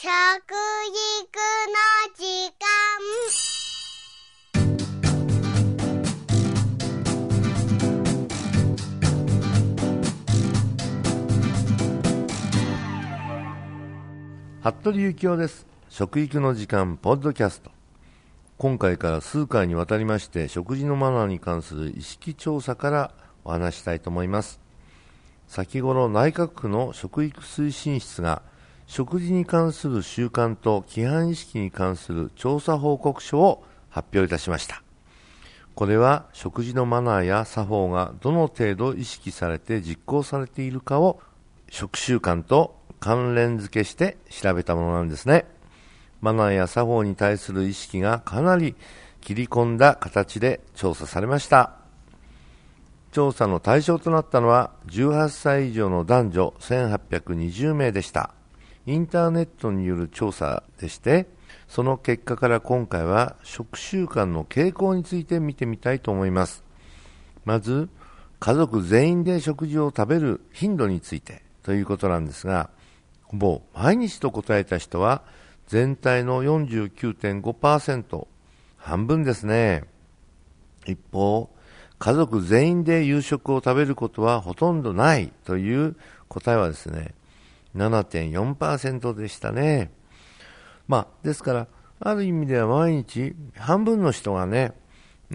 食育の時間。服部幸男です。食育の時間ポッドキャスト。今回から数回にわたりまして食事のマナーに関する意識調査からお話したいと思います。先頃内閣府の食育推進室が食事に関する習慣と規範意識に関する調査報告書を発表いたしましたこれは食事のマナーや作法がどの程度意識されて実行されているかを食習慣と関連付けして調べたものなんですね。マナーや作法に対する意識がかなり切り込んだ形で調査されました。調査の対象となったのは18歳以上の男女1820名でした。インターネットによる調査でして、その結果から今回は食習慣の傾向について見てみたいと思います。まず、家族全員で食事を食べる頻度についてということなんですが、ほぼ毎日と答えた人は全体の49.5%、半分ですね。一方、家族全員で夕食を食べることはほとんどないという答えはですね、7.4%でしたね。まあ、ですから、ある意味では毎日半分の人がね、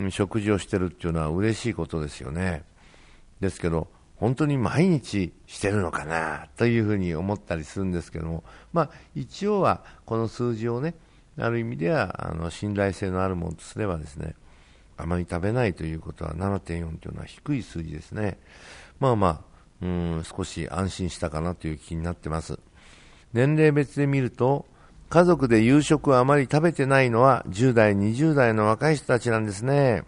食事をしてるっていうのは嬉しいことですよね。ですけど、本当に毎日してるのかなというふうに思ったりするんですけども、まあ、一応はこの数字をね、ある意味ではあの信頼性のあるものとすればですね、あまり食べないということは7.4というのは低い数字ですね。まあまあ、うん少し安心したかなという気になってます。年齢別で見ると、家族で夕食をあまり食べてないのは10代、20代の若い人たちなんですね。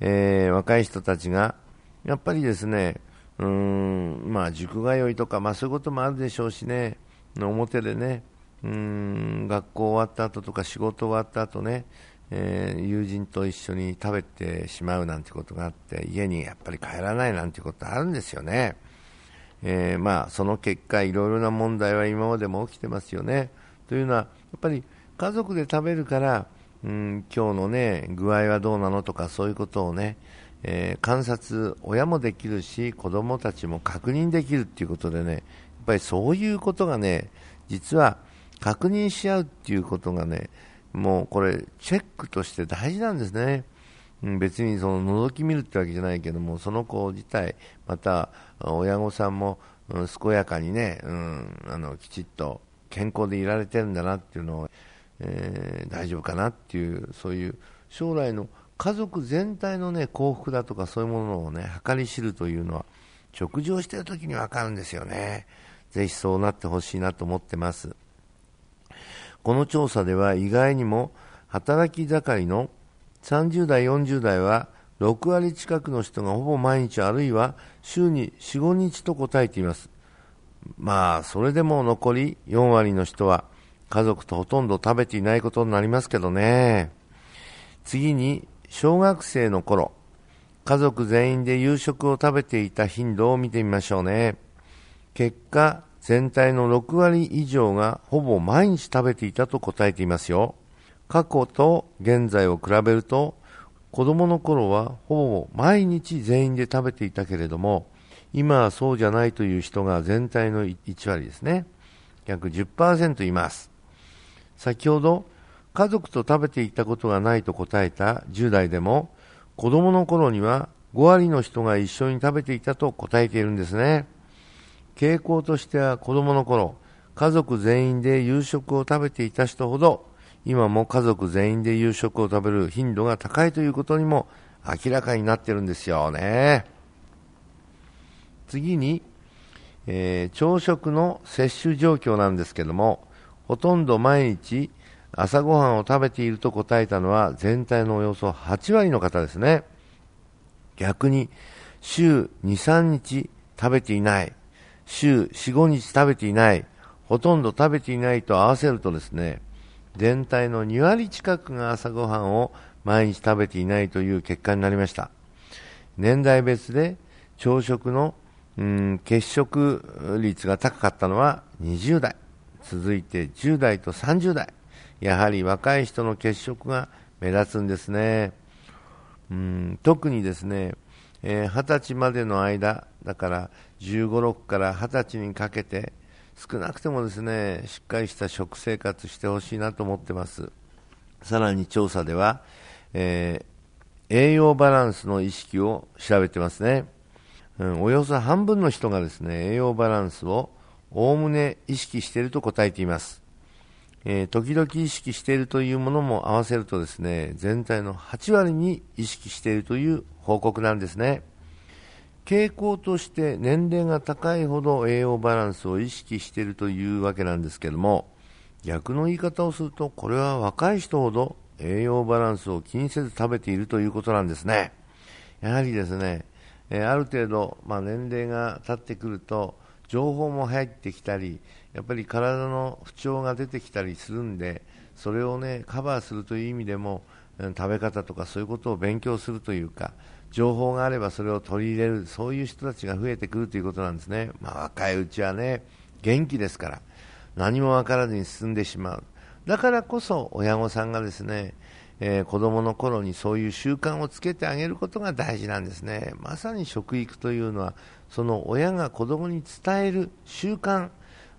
えー、若い人たちが、やっぱりですね、うーん、まあ、塾通いとか、まあ、そういうこともあるでしょうしね、表でね、うん、学校終わった後とか仕事終わった後ね、えー、友人と一緒に食べてしまうなんてことがあって、家にやっぱり帰らないなんてことあるんですよね。えー、まあ、その結果、いろいろな問題は今までも起きてますよね。というのは、やっぱり家族で食べるから、うん、今日のね、具合はどうなのとか、そういうことをね、えー、観察、親もできるし、子供たちも確認できるっていうことでね、やっぱりそういうことがね、実は確認し合うっていうことがね、もうこれ、チェックとして大事なんですね。うん、別にその覗き見るってわけじゃないけども、その子自体、また親御さんも、健やかにね、うん、あのきちっと健康でいられてるんだなっていうのを、えー、大丈夫かなっていう、そういう将来の家族全体のね、幸福だとかそういうものをね、計り知るというのは、食事をしている時にわかるんですよね。ぜひそうなってほしいなと思ってます。この調査では意外にも働き盛りの30代、40代は6割近くの人がほぼ毎日あるいは週に4、5日と答えています。まあ、それでも残り4割の人は家族とほとんど食べていないことになりますけどね。次に小学生の頃、家族全員で夕食を食べていた頻度を見てみましょうね。結果、全体の6割以上がほぼ毎日食べていたと答えていますよ。過去と現在を比べると、子供の頃はほぼ毎日全員で食べていたけれども、今はそうじゃないという人が全体の1割ですね。約10%います。先ほど、家族と食べていたことがないと答えた10代でも、子供の頃には5割の人が一緒に食べていたと答えているんですね。傾向としては子供の頃、家族全員で夕食を食べていた人ほど、今も家族全員で夕食を食べる頻度が高いということにも明らかになってるんですよね。次に、えー、朝食の摂取状況なんですけども、ほとんど毎日朝ごはんを食べていると答えたのは全体のおよそ8割の方ですね。逆に、週2、3日食べていない、週4、5日食べていない、ほとんど食べていないと合わせるとですね、全体の2割近くが朝ごはんを毎日食べていないという結果になりました。年代別で朝食のうん欠食率が高かったのは20代続いて10代と30代。やはり若い人の欠食が目立つんですね。うん特にですね、えー、20歳までの間、だから15、6から20歳にかけて、少なくてもですね、しっかりした食生活してほしいなと思ってます。さらに調査では、えー、栄養バランスの意識を調べてますね。うん、およそ半分の人がですね、栄養バランスをおおむね意識していると答えています。えー、時々意識しているというものも合わせるとですね、全体の8割に意識しているという報告なんですね。傾向として年齢が高いほど栄養バランスを意識しているというわけなんですけども、逆の言い方をすると、これは若い人ほど栄養バランスを気にせず食べているということなんですね。やはりですね、えある程度、まあ、年齢が経ってくると情報も入ってきたりやっぱり体の不調が出てきたりするんでそれを、ね、カバーするという意味でも食べ方とかそういうことを勉強するというか情報があればそれを取り入れるそういう人たちが増えてくるということなんですね、まあ、若いうちはね元気ですから何も分からずに進んでしまうだからこそ親御さんがですねえー、子供の頃にそういう習慣をつけてあげることが大事なんですね。まさに食育というのは、その親が子供に伝える習慣、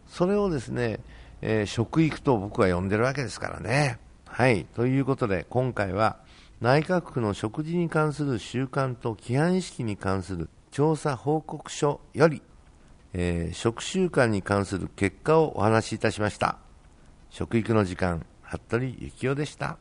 それをですね、えー、食育と僕は呼んでるわけですからね。はい。ということで、今回は内閣府の食事に関する習慣と規範意識に関する調査報告書より、えー、食習慣に関する結果をお話しいたしました。食育の時間、服部幸男でした。